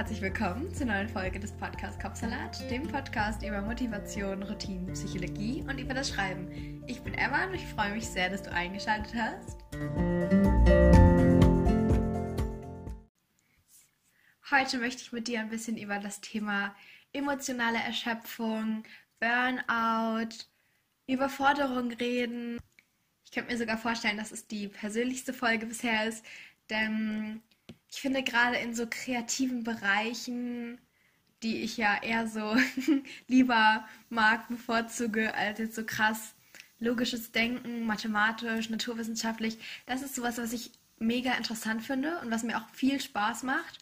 herzlich willkommen zur neuen Folge des Podcasts Kopfsalat, dem Podcast über Motivation, Routinen, Psychologie und über das Schreiben. Ich bin Emma und ich freue mich sehr, dass du eingeschaltet hast. Heute möchte ich mit dir ein bisschen über das Thema emotionale Erschöpfung, Burnout, Überforderung reden. Ich könnte mir sogar vorstellen, dass es die persönlichste Folge bisher ist, denn ich finde gerade in so kreativen Bereichen, die ich ja eher so lieber mag, bevorzuge, als jetzt so krass logisches Denken, mathematisch, naturwissenschaftlich, das ist sowas, was ich mega interessant finde und was mir auch viel Spaß macht.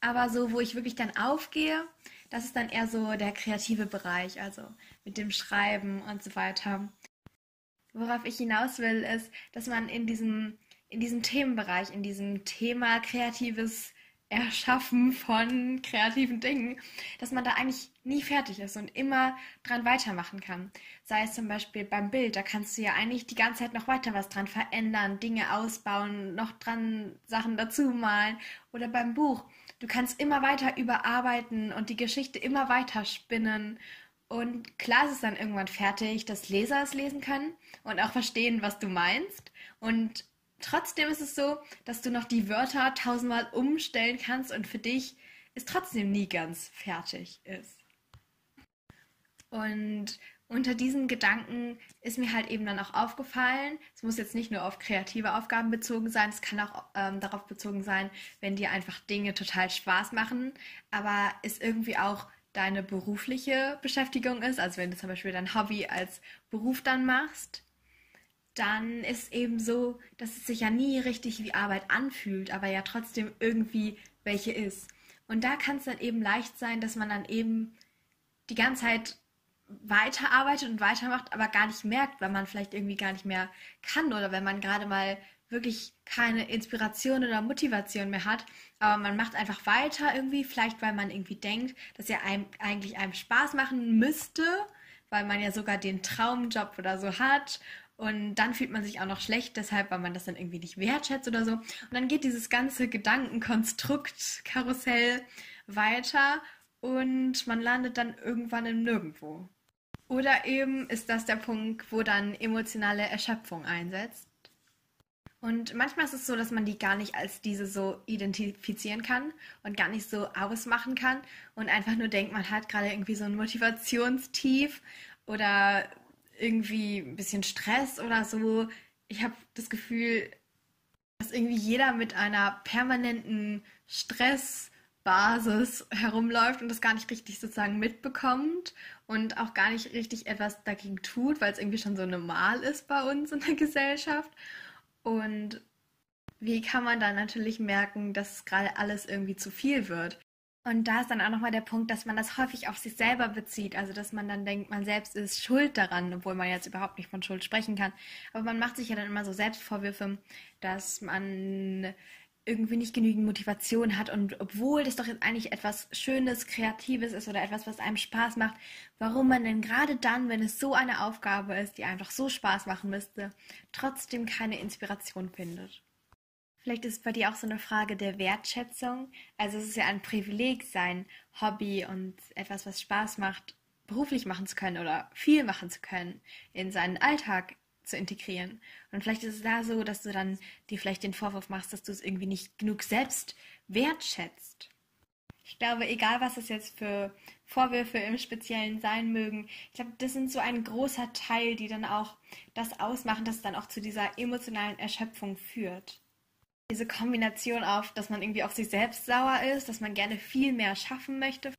Aber so, wo ich wirklich dann aufgehe, das ist dann eher so der kreative Bereich, also mit dem Schreiben und so weiter. Worauf ich hinaus will, ist, dass man in diesem in diesem Themenbereich, in diesem Thema kreatives Erschaffen von kreativen Dingen, dass man da eigentlich nie fertig ist und immer dran weitermachen kann. Sei es zum Beispiel beim Bild, da kannst du ja eigentlich die ganze Zeit noch weiter was dran verändern, Dinge ausbauen, noch dran Sachen dazu malen. Oder beim Buch, du kannst immer weiter überarbeiten und die Geschichte immer weiter spinnen. Und klar ist es dann irgendwann fertig, dass Leser es lesen können und auch verstehen, was du meinst. Und Trotzdem ist es so, dass du noch die Wörter tausendmal umstellen kannst und für dich es trotzdem nie ganz fertig ist. Und unter diesen Gedanken ist mir halt eben dann auch aufgefallen, es muss jetzt nicht nur auf kreative Aufgaben bezogen sein, es kann auch ähm, darauf bezogen sein, wenn dir einfach Dinge total Spaß machen, aber es irgendwie auch deine berufliche Beschäftigung ist, also wenn du zum Beispiel dein Hobby als Beruf dann machst, dann ist eben so, dass es sich ja nie richtig wie Arbeit anfühlt, aber ja trotzdem irgendwie welche ist. Und da kann es dann eben leicht sein, dass man dann eben die ganze Zeit weiterarbeitet und weitermacht, aber gar nicht merkt, weil man vielleicht irgendwie gar nicht mehr kann oder wenn man gerade mal wirklich keine Inspiration oder Motivation mehr hat, aber man macht einfach weiter irgendwie, vielleicht weil man irgendwie denkt, dass ja einem eigentlich einem Spaß machen müsste, weil man ja sogar den Traumjob oder so hat und dann fühlt man sich auch noch schlecht, deshalb, weil man das dann irgendwie nicht wertschätzt oder so. Und dann geht dieses ganze Gedankenkonstrukt, Karussell weiter und man landet dann irgendwann im Nirgendwo. Oder eben ist das der Punkt, wo dann emotionale Erschöpfung einsetzt. Und manchmal ist es so, dass man die gar nicht als diese so identifizieren kann und gar nicht so ausmachen kann und einfach nur denkt, man hat gerade irgendwie so ein Motivationstief oder irgendwie ein bisschen Stress oder so. Ich habe das Gefühl, dass irgendwie jeder mit einer permanenten Stressbasis herumläuft und das gar nicht richtig sozusagen mitbekommt und auch gar nicht richtig etwas dagegen tut, weil es irgendwie schon so normal ist bei uns in der Gesellschaft. Und wie kann man dann natürlich merken, dass gerade alles irgendwie zu viel wird? Und da ist dann auch nochmal der Punkt, dass man das häufig auf sich selber bezieht. Also, dass man dann denkt, man selbst ist schuld daran, obwohl man jetzt überhaupt nicht von Schuld sprechen kann. Aber man macht sich ja dann immer so Selbstvorwürfe, dass man irgendwie nicht genügend Motivation hat und obwohl das doch jetzt eigentlich etwas Schönes, Kreatives ist oder etwas, was einem Spaß macht, warum man denn gerade dann, wenn es so eine Aufgabe ist, die einfach so Spaß machen müsste, trotzdem keine Inspiration findet. Vielleicht ist es bei dir auch so eine Frage der Wertschätzung. Also es ist ja ein Privileg, sein Hobby und etwas, was Spaß macht, beruflich machen zu können oder viel machen zu können, in seinen Alltag zu integrieren. Und vielleicht ist es da so, dass du dann dir vielleicht den Vorwurf machst, dass du es irgendwie nicht genug selbst wertschätzt. Ich glaube, egal was es jetzt für Vorwürfe im Speziellen sein mögen, ich glaube, das sind so ein großer Teil, die dann auch das ausmachen, dass es dann auch zu dieser emotionalen Erschöpfung führt diese Kombination auf, dass man irgendwie auf sich selbst sauer ist, dass man gerne viel mehr schaffen möchte.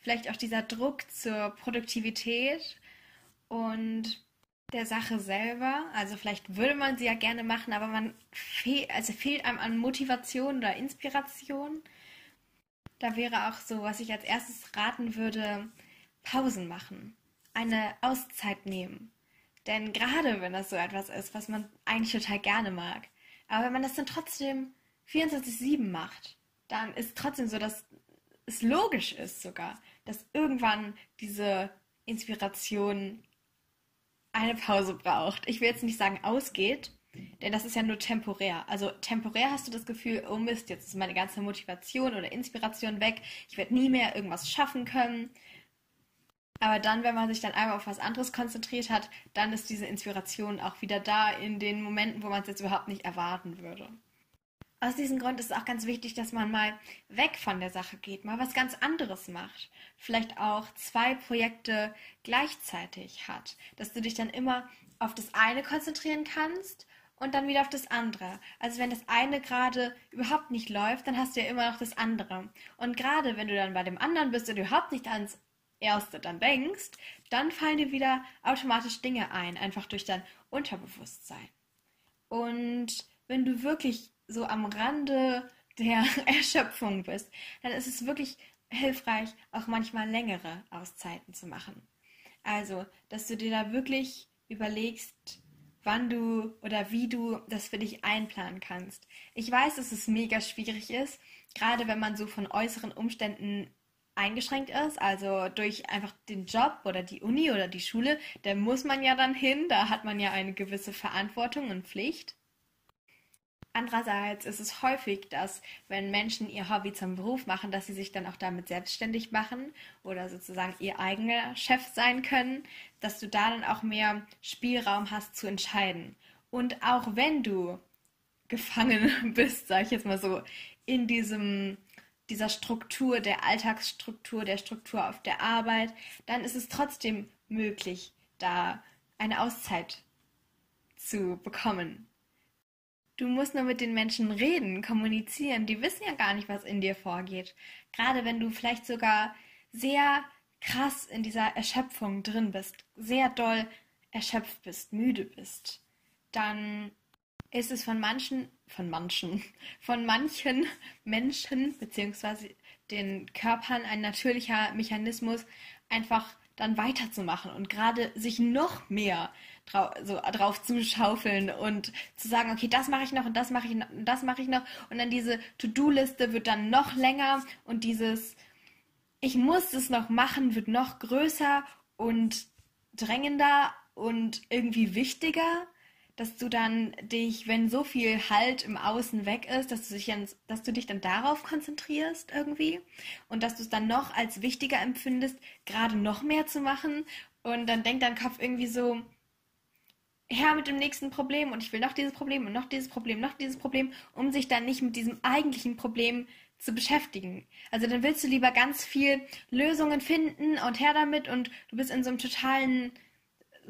Vielleicht auch dieser Druck zur Produktivität und der Sache selber. Also vielleicht würde man sie ja gerne machen, aber man fehl, also fehlt einem an Motivation oder Inspiration. Da wäre auch so, was ich als erstes raten würde, Pausen machen, eine Auszeit nehmen. Denn gerade wenn das so etwas ist, was man eigentlich total gerne mag, aber wenn man das dann trotzdem 24-7 macht, dann ist trotzdem so, dass es logisch ist sogar, dass irgendwann diese Inspiration eine Pause braucht. Ich will jetzt nicht sagen ausgeht, Denn das ist ja nur temporär. Also temporär hast du das Gefühl, oh Mist, jetzt ist meine ganze Motivation oder Inspiration weg. Ich werde nie mehr irgendwas schaffen können. Aber dann, wenn man sich dann einmal auf was anderes konzentriert hat, dann ist diese Inspiration auch wieder da in den Momenten, wo man es jetzt überhaupt nicht erwarten würde. Aus diesem Grund ist es auch ganz wichtig, dass man mal weg von der Sache geht, mal was ganz anderes macht. Vielleicht auch zwei Projekte gleichzeitig hat, dass du dich dann immer auf das eine konzentrieren kannst und dann wieder auf das andere. Also wenn das eine gerade überhaupt nicht läuft, dann hast du ja immer noch das andere. Und gerade wenn du dann bei dem anderen bist und überhaupt nicht ans erste dann denkst, dann fallen dir wieder automatisch Dinge ein, einfach durch dein Unterbewusstsein. Und wenn du wirklich so am Rande der Erschöpfung bist, dann ist es wirklich hilfreich, auch manchmal längere Auszeiten zu machen. Also, dass du dir da wirklich überlegst, wann du oder wie du das für dich einplanen kannst. Ich weiß, dass es mega schwierig ist, gerade wenn man so von äußeren Umständen eingeschränkt ist, also durch einfach den Job oder die Uni oder die Schule, da muss man ja dann hin, da hat man ja eine gewisse Verantwortung und Pflicht. Andererseits ist es häufig, dass wenn Menschen ihr Hobby zum Beruf machen, dass sie sich dann auch damit selbstständig machen oder sozusagen ihr eigener Chef sein können, dass du da dann auch mehr Spielraum hast zu entscheiden. Und auch wenn du gefangen bist, sage ich jetzt mal so, in diesem dieser Struktur, der Alltagsstruktur, der Struktur auf der Arbeit, dann ist es trotzdem möglich, da eine Auszeit zu bekommen. Du musst nur mit den Menschen reden, kommunizieren. Die wissen ja gar nicht, was in dir vorgeht. Gerade wenn du vielleicht sogar sehr krass in dieser Erschöpfung drin bist, sehr doll erschöpft bist, müde bist, dann ist es von manchen, von manchen, von manchen Menschen beziehungsweise den Körpern ein natürlicher Mechanismus, einfach dann weiterzumachen und gerade sich noch mehr drau so drauf zu schaufeln und zu sagen, okay, das mache ich noch und das mache ich noch und das mache ich noch. Und dann diese To-Do-Liste wird dann noch länger und dieses ich muss es noch machen wird noch größer und drängender und irgendwie wichtiger dass du dann dich, wenn so viel Halt im Außen weg ist, dass du, dich dann, dass du dich dann darauf konzentrierst irgendwie und dass du es dann noch als wichtiger empfindest, gerade noch mehr zu machen und dann denkt dein Kopf irgendwie so, her mit dem nächsten Problem und ich will noch dieses Problem und noch dieses Problem, noch dieses Problem, um sich dann nicht mit diesem eigentlichen Problem zu beschäftigen. Also dann willst du lieber ganz viel Lösungen finden und her damit und du bist in so einem totalen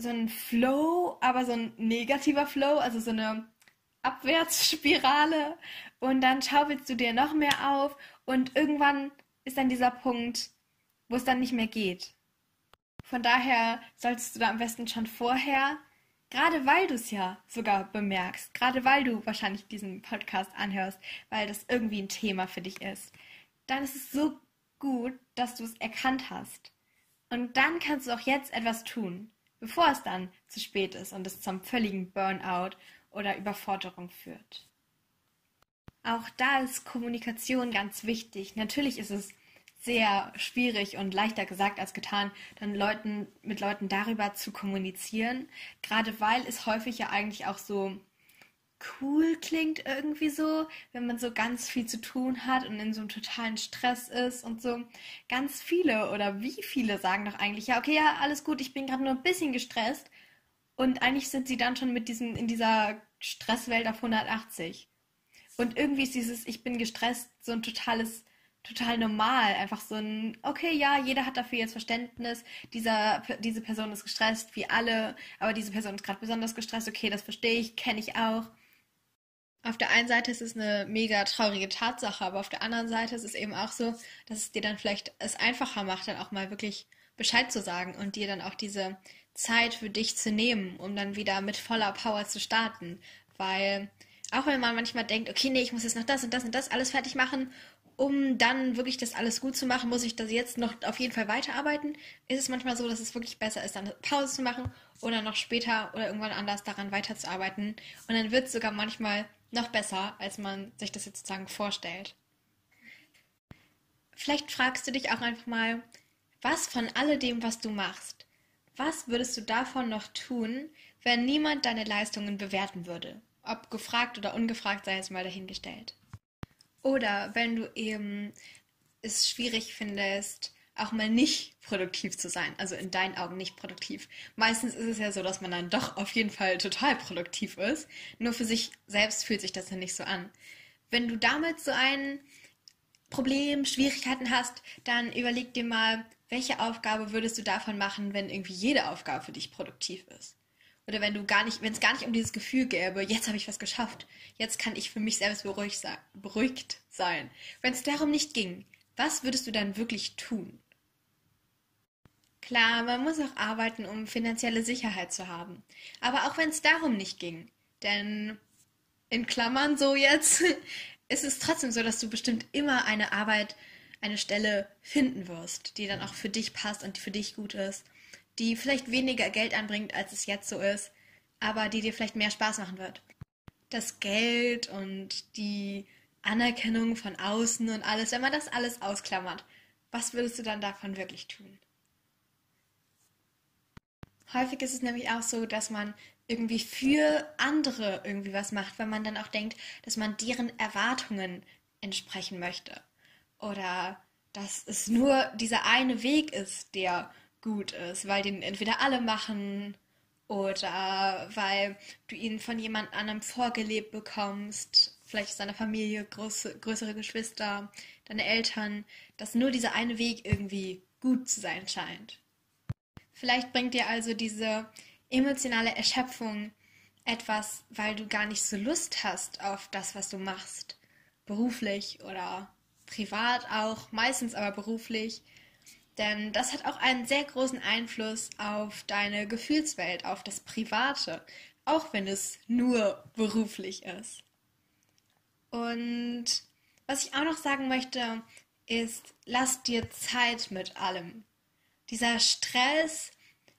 so ein Flow, aber so ein negativer Flow, also so eine Abwärtsspirale. Und dann schaufelst du dir noch mehr auf und irgendwann ist dann dieser Punkt, wo es dann nicht mehr geht. Von daher solltest du da am besten schon vorher, gerade weil du es ja sogar bemerkst, gerade weil du wahrscheinlich diesen Podcast anhörst, weil das irgendwie ein Thema für dich ist, dann ist es so gut, dass du es erkannt hast. Und dann kannst du auch jetzt etwas tun bevor es dann zu spät ist und es zum völligen Burnout oder Überforderung führt. Auch da ist Kommunikation ganz wichtig. Natürlich ist es sehr schwierig und leichter gesagt als getan, dann Leuten, mit Leuten darüber zu kommunizieren, gerade weil es häufig ja eigentlich auch so cool klingt irgendwie so, wenn man so ganz viel zu tun hat und in so einem totalen Stress ist und so. Ganz viele oder wie viele sagen doch eigentlich, ja, okay, ja, alles gut, ich bin gerade nur ein bisschen gestresst. Und eigentlich sind sie dann schon mit diesen, in dieser Stresswelt auf 180. Und irgendwie ist dieses, ich bin gestresst, so ein totales, total normal. Einfach so ein, okay, ja, jeder hat dafür jetzt Verständnis. Dieser, diese Person ist gestresst, wie alle, aber diese Person ist gerade besonders gestresst. Okay, das verstehe ich, kenne ich auch auf der einen Seite ist es eine mega traurige Tatsache, aber auf der anderen Seite ist es eben auch so, dass es dir dann vielleicht es einfacher macht, dann auch mal wirklich Bescheid zu sagen und dir dann auch diese Zeit für dich zu nehmen, um dann wieder mit voller Power zu starten. Weil auch wenn man manchmal denkt, okay, nee, ich muss jetzt noch das und das und das alles fertig machen, um dann wirklich das alles gut zu machen, muss ich das jetzt noch auf jeden Fall weiterarbeiten, ist es manchmal so, dass es wirklich besser ist, dann Pause zu machen oder noch später oder irgendwann anders daran weiterzuarbeiten. Und dann wird es sogar manchmal noch besser, als man sich das jetzt sozusagen vorstellt. Vielleicht fragst du dich auch einfach mal, was von alledem, was du machst, was würdest du davon noch tun, wenn niemand deine Leistungen bewerten würde? Ob gefragt oder ungefragt sei es mal dahingestellt. Oder wenn du eben es schwierig findest, auch mal nicht produktiv zu sein, also in deinen Augen nicht produktiv. Meistens ist es ja so, dass man dann doch auf jeden Fall total produktiv ist, nur für sich selbst fühlt sich das ja nicht so an. Wenn du damit so ein Problem, Schwierigkeiten hast, dann überleg dir mal, welche Aufgabe würdest du davon machen, wenn irgendwie jede Aufgabe für dich produktiv ist? Oder wenn du gar nicht, wenn es gar nicht um dieses Gefühl gäbe, jetzt habe ich was geschafft, jetzt kann ich für mich selbst beruhigt sein. Wenn es darum nicht ging, was würdest du dann wirklich tun? Klar, man muss auch arbeiten, um finanzielle Sicherheit zu haben. Aber auch wenn es darum nicht ging, denn in Klammern so jetzt, ist es trotzdem so, dass du bestimmt immer eine Arbeit, eine Stelle finden wirst, die dann auch für dich passt und die für dich gut ist, die vielleicht weniger Geld anbringt, als es jetzt so ist, aber die dir vielleicht mehr Spaß machen wird. Das Geld und die Anerkennung von außen und alles, wenn man das alles ausklammert, was würdest du dann davon wirklich tun? Häufig ist es nämlich auch so, dass man irgendwie für andere irgendwie was macht, weil man dann auch denkt, dass man deren Erwartungen entsprechen möchte. Oder dass es nur dieser eine Weg ist, der gut ist, weil den entweder alle machen oder weil du ihn von jemand anderem vorgelebt bekommst, vielleicht ist deine Familie, große, größere Geschwister, deine Eltern, dass nur dieser eine Weg irgendwie gut zu sein scheint. Vielleicht bringt dir also diese emotionale Erschöpfung etwas, weil du gar nicht so Lust hast auf das, was du machst. Beruflich oder privat auch, meistens aber beruflich. Denn das hat auch einen sehr großen Einfluss auf deine Gefühlswelt, auf das Private, auch wenn es nur beruflich ist. Und was ich auch noch sagen möchte, ist, lass dir Zeit mit allem dieser Stress,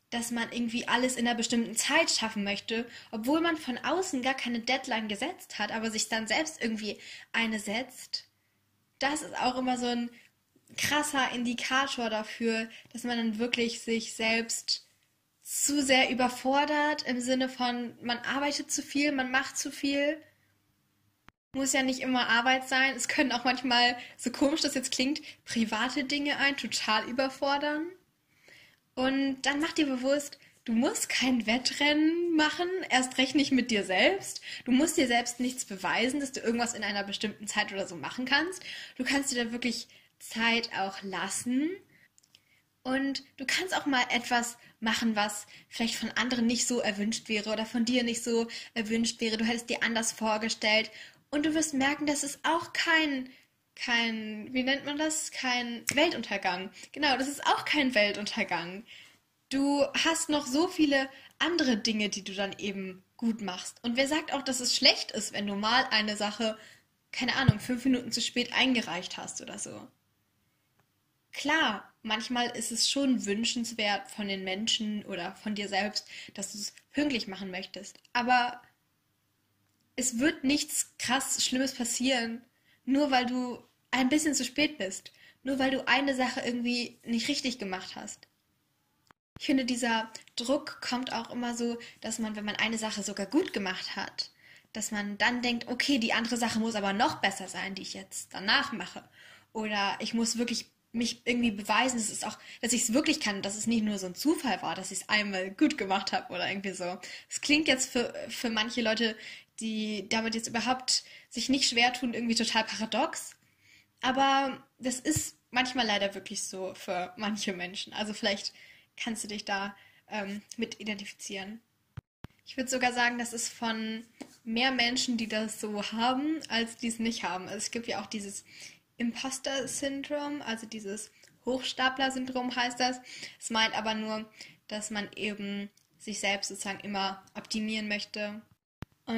dass man irgendwie alles in einer bestimmten Zeit schaffen möchte, obwohl man von außen gar keine Deadline gesetzt hat, aber sich dann selbst irgendwie eine setzt. Das ist auch immer so ein krasser Indikator dafür, dass man dann wirklich sich selbst zu sehr überfordert im Sinne von, man arbeitet zu viel, man macht zu viel. Muss ja nicht immer Arbeit sein. Es können auch manchmal, so komisch das jetzt klingt, private Dinge ein total überfordern. Und dann mach dir bewusst, du musst kein Wettrennen machen, erst recht nicht mit dir selbst. Du musst dir selbst nichts beweisen, dass du irgendwas in einer bestimmten Zeit oder so machen kannst. Du kannst dir da wirklich Zeit auch lassen. Und du kannst auch mal etwas machen, was vielleicht von anderen nicht so erwünscht wäre oder von dir nicht so erwünscht wäre. Du hättest dir anders vorgestellt. Und du wirst merken, dass es auch kein kein, wie nennt man das? Kein Weltuntergang. Genau, das ist auch kein Weltuntergang. Du hast noch so viele andere Dinge, die du dann eben gut machst. Und wer sagt auch, dass es schlecht ist, wenn du mal eine Sache, keine Ahnung, fünf Minuten zu spät eingereicht hast oder so? Klar, manchmal ist es schon wünschenswert von den Menschen oder von dir selbst, dass du es pünktlich machen möchtest. Aber es wird nichts krass Schlimmes passieren, nur weil du ein bisschen zu spät bist, nur weil du eine Sache irgendwie nicht richtig gemacht hast. Ich finde, dieser Druck kommt auch immer so, dass man, wenn man eine Sache sogar gut gemacht hat, dass man dann denkt, okay, die andere Sache muss aber noch besser sein, die ich jetzt danach mache. Oder ich muss wirklich mich irgendwie beweisen, dass es auch, dass ich es wirklich kann, dass es nicht nur so ein Zufall war, dass ich es einmal gut gemacht habe oder irgendwie so. Es klingt jetzt für, für manche Leute, die damit jetzt überhaupt sich nicht schwer tun, irgendwie total paradox. Aber das ist manchmal leider wirklich so für manche Menschen. Also vielleicht kannst du dich da ähm, mit identifizieren. Ich würde sogar sagen, das ist von mehr Menschen, die das so haben, als die es nicht haben. Also es gibt ja auch dieses Imposter-Syndrom, also dieses Hochstapler-Syndrom heißt das. Es meint aber nur, dass man eben sich selbst sozusagen immer optimieren möchte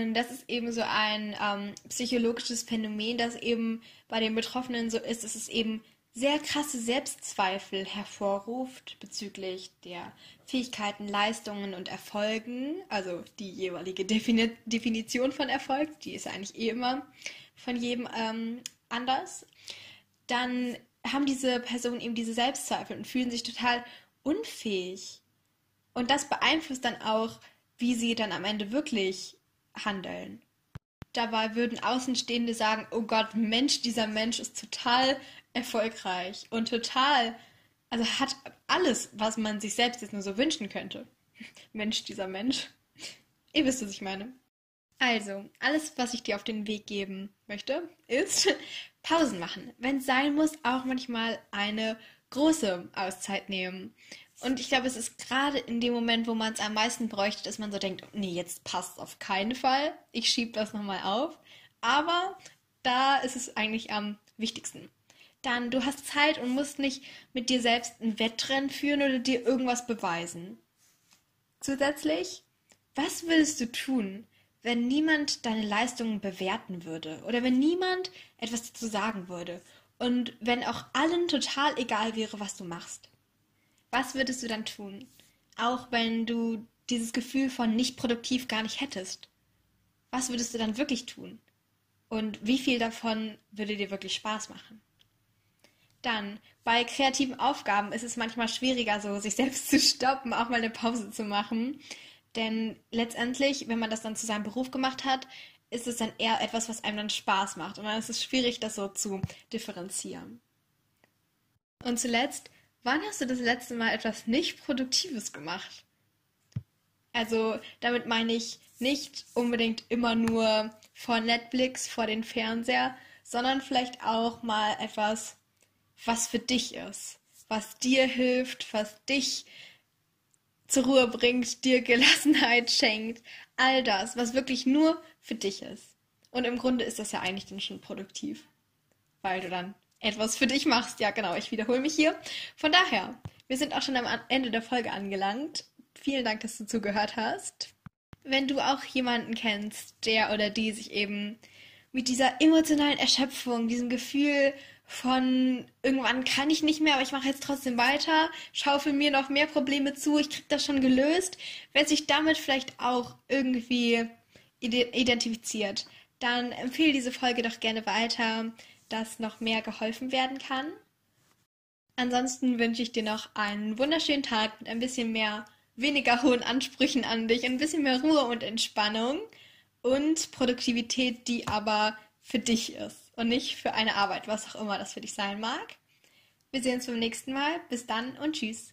und das ist eben so ein ähm, psychologisches Phänomen, das eben bei den Betroffenen so ist, dass es eben sehr krasse Selbstzweifel hervorruft bezüglich der Fähigkeiten, Leistungen und Erfolgen, also die jeweilige Defini Definition von Erfolg, die ist eigentlich eh immer von jedem ähm, anders. Dann haben diese Personen eben diese Selbstzweifel und fühlen sich total unfähig. Und das beeinflusst dann auch, wie sie dann am Ende wirklich handeln. dabei würden Außenstehende sagen, oh Gott, Mensch, dieser Mensch ist total erfolgreich und total, also hat alles, was man sich selbst jetzt nur so wünschen könnte. Mensch, dieser Mensch. Ihr wisst, was ich meine. Also, alles, was ich dir auf den Weg geben möchte, ist Pausen machen. Wenn es sein muss, auch manchmal eine große Auszeit nehmen. Und ich glaube, es ist gerade in dem Moment, wo man es am meisten bräuchte, dass man so denkt, nee, jetzt passt es auf keinen Fall. Ich schiebe das nochmal auf. Aber da ist es eigentlich am wichtigsten. Dann, du hast Zeit und musst nicht mit dir selbst ein Wettrennen führen oder dir irgendwas beweisen. Zusätzlich, was würdest du tun, wenn niemand deine Leistungen bewerten würde oder wenn niemand etwas dazu sagen würde und wenn auch allen total egal wäre, was du machst? Was würdest du dann tun? Auch wenn du dieses Gefühl von nicht produktiv gar nicht hättest. Was würdest du dann wirklich tun? Und wie viel davon würde dir wirklich Spaß machen? Dann, bei kreativen Aufgaben ist es manchmal schwieriger, so sich selbst zu stoppen, auch mal eine Pause zu machen. Denn letztendlich, wenn man das dann zu seinem Beruf gemacht hat, ist es dann eher etwas, was einem dann Spaß macht. Und dann ist es schwierig, das so zu differenzieren. Und zuletzt, wann hast du das letzte Mal etwas nicht Produktives gemacht? Also damit meine ich nicht unbedingt immer nur vor Netflix, vor den Fernseher, sondern vielleicht auch mal etwas, was für dich ist, was dir hilft, was dich zur Ruhe bringt, dir Gelassenheit schenkt, all das, was wirklich nur für dich ist. Und im Grunde ist das ja eigentlich dann schon produktiv, weil du dann etwas für dich machst. Ja, genau, ich wiederhole mich hier. Von daher, wir sind auch schon am Ende der Folge angelangt. Vielen Dank, dass du zugehört hast. Wenn du auch jemanden kennst, der oder die sich eben mit dieser emotionalen Erschöpfung, diesem Gefühl von irgendwann kann ich nicht mehr, aber ich mache jetzt trotzdem weiter, schaufel mir noch mehr Probleme zu, ich krieg das schon gelöst. Wer sich damit vielleicht auch irgendwie identifiziert, dann empfehle diese Folge doch gerne weiter, dass noch mehr geholfen werden kann. Ansonsten wünsche ich dir noch einen wunderschönen Tag mit ein bisschen mehr weniger hohen Ansprüchen an dich, ein bisschen mehr Ruhe und Entspannung und Produktivität, die aber für dich ist und nicht für eine Arbeit, was auch immer das für dich sein mag. Wir sehen uns beim nächsten Mal. Bis dann und tschüss.